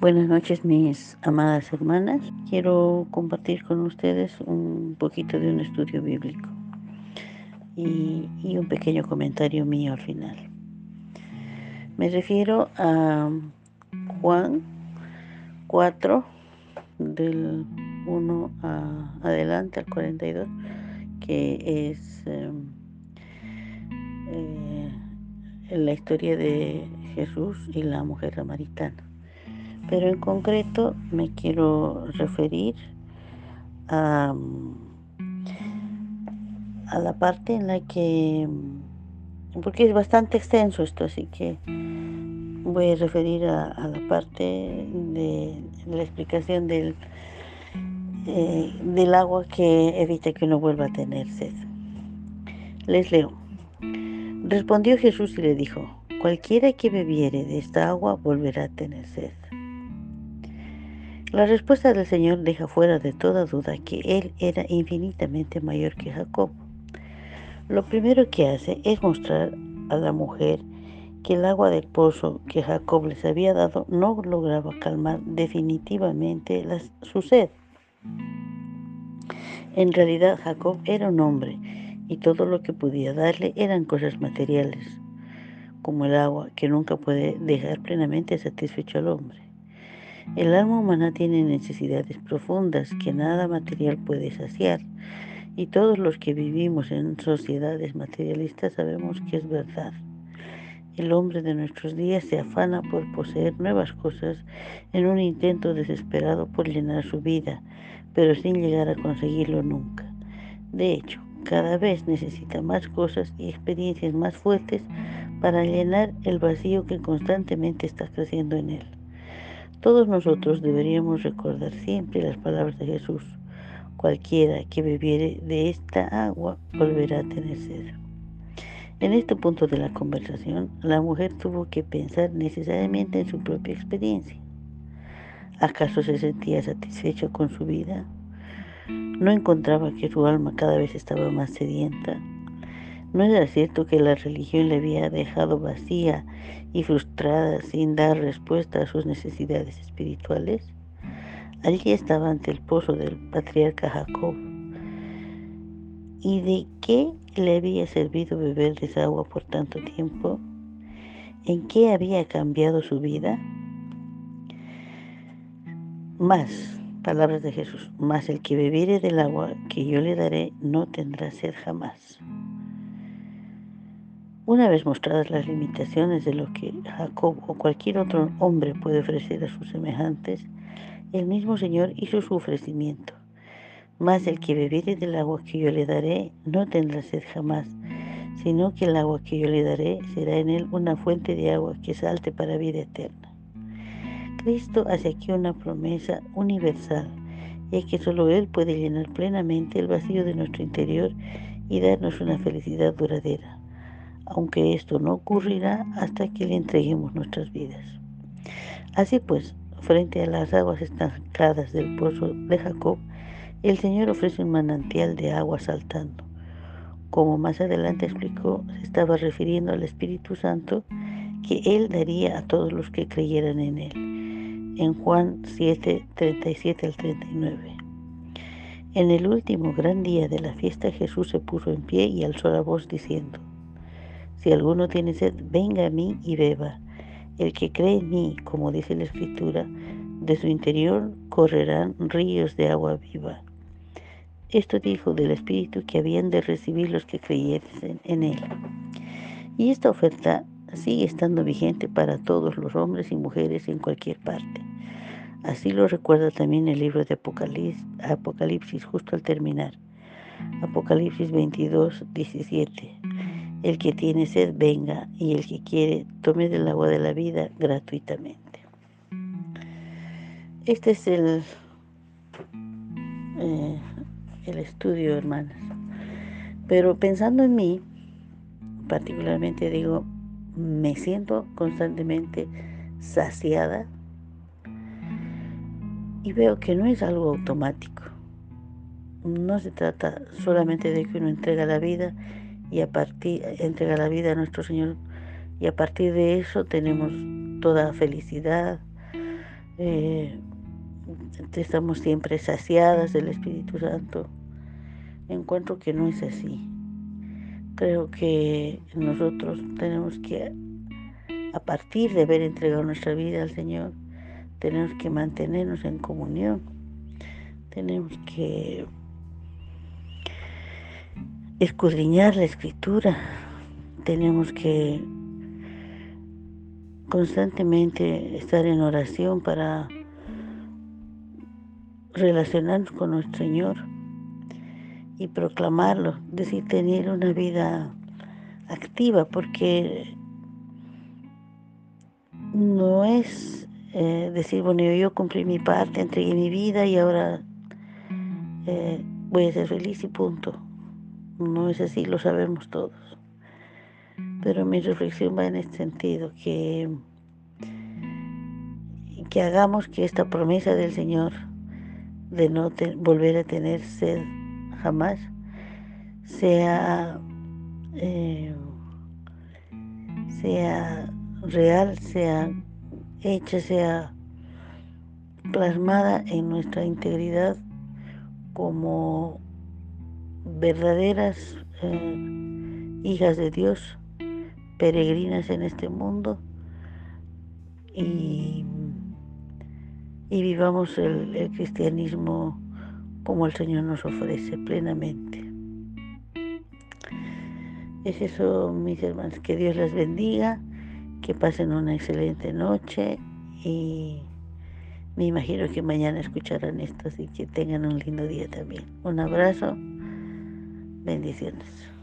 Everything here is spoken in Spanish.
Buenas noches mis amadas hermanas. Quiero compartir con ustedes un poquito de un estudio bíblico y, un pequeño comentario mío al final. Me refiero a Juan 4 del 1 a, adelante al 42 que es eh, eh, la historia de Jesús y la mujer samaritana pero en concreto me quiero referir a, la parte en la que, porque es bastante extenso esto, así que voy a referir a, la parte de, la explicación del, eh, del agua que evita que uno vuelva a tener sed. Les leo. Respondió Jesús y le dijo, cualquiera que bebiere de esta agua volverá a tener sed. La respuesta del Señor deja fuera de toda duda que Él era infinitamente mayor que Jacob. Lo primero que hace es mostrar a la mujer que el agua del pozo que Jacob les había dado no lograba calmar definitivamente su sed. En realidad Jacob era un hombre y todo lo que podía darle eran cosas materiales, como el agua que nunca puede dejar plenamente satisfecho al hombre. El alma humana tiene necesidades profundas que nada material puede saciar y todos los que vivimos en sociedades materialistas sabemos que es verdad. El hombre de nuestros días se afana por poseer nuevas cosas en un intento desesperado por llenar su vida, pero sin llegar a conseguirlo nunca. De hecho, cada vez necesita más cosas y experiencias más fuertes para llenar el vacío que constantemente está creciendo en él. Todos nosotros deberíamos recordar siempre las palabras de Jesús. Cualquiera que bebiere de esta agua volverá a tener sed. En este punto de la conversación, la mujer tuvo que pensar necesariamente en su propia experiencia. ¿Acaso se sentía satisfecha con su vida? ¿No encontraba que su alma cada vez estaba más sedienta? ¿No era cierto que la religión le había dejado vacía y frustrada sin dar respuesta a sus necesidades espirituales? Allí estaba ante el pozo del patriarca Jacob. ¿Y de qué le había servido beber de agua por tanto tiempo? ¿En qué había cambiado su vida? Más, palabras de Jesús, más el que bebiere del agua que yo le daré no tendrá sed jamás. Una vez mostradas las limitaciones de lo que Jacob o cualquier otro hombre puede ofrecer a sus semejantes, el mismo Señor hizo su ofrecimiento. Mas el que bebiere del agua que yo le daré no tendrá sed jamás, sino que el agua que yo le daré será en él una fuente de agua que salte para vida eterna. Cristo hace aquí una promesa universal, y que solo Él puede llenar plenamente el vacío de nuestro interior y darnos una felicidad duradera aunque esto no ocurrirá hasta que le entreguemos nuestras vidas. Así pues, frente a las aguas estancadas del pozo de Jacob, el Señor ofrece un manantial de agua saltando. Como más adelante explicó, se estaba refiriendo al Espíritu Santo que Él daría a todos los que creyeran en Él. En Juan 7, 37 al 39. En el último gran día de la fiesta Jesús se puso en pie y alzó la voz diciendo, si alguno tiene sed, venga a mí y beba. El que cree en mí, como dice la Escritura, de su interior correrán ríos de agua viva. Esto dijo del Espíritu que habían de recibir los que creyesen en Él. Y esta oferta sigue estando vigente para todos los hombres y mujeres en cualquier parte. Así lo recuerda también el libro de Apocalipsis, Apocalipsis justo al terminar. Apocalipsis 22, 17. El que tiene sed, venga, y el que quiere, tome del agua de la vida gratuitamente. Este es el, eh, el estudio, hermanas. Pero pensando en mí, particularmente digo, me siento constantemente saciada y veo que no es algo automático. No se trata solamente de que uno entrega la vida y a partir entrega la vida a nuestro Señor y a partir de eso tenemos toda felicidad, eh, estamos siempre saciadas del Espíritu Santo. Encuentro que no es así. Creo que nosotros tenemos que, a partir de haber entregado nuestra vida al Señor, tenemos que mantenernos en comunión. Tenemos que escudriñar la escritura. Tenemos que constantemente estar en oración para relacionarnos con nuestro Señor y proclamarlo, decir, tener una vida activa, porque no es eh, decir, bueno, yo cumplí mi parte, entregué mi vida y ahora eh, voy a ser feliz y punto. No es así, lo sabemos todos. Pero mi reflexión va en este sentido, que, que hagamos que esta promesa del Señor de no volver a tener sed jamás sea, eh, sea real, sea hecha, sea plasmada en nuestra integridad como verdaderas eh, hijas de Dios, peregrinas en este mundo y, y vivamos el, el cristianismo como el Señor nos ofrece plenamente. Es eso, mis hermanos, que Dios las bendiga, que pasen una excelente noche y me imagino que mañana escucharán esto, así que tengan un lindo día también. Un abrazo, bendiciones.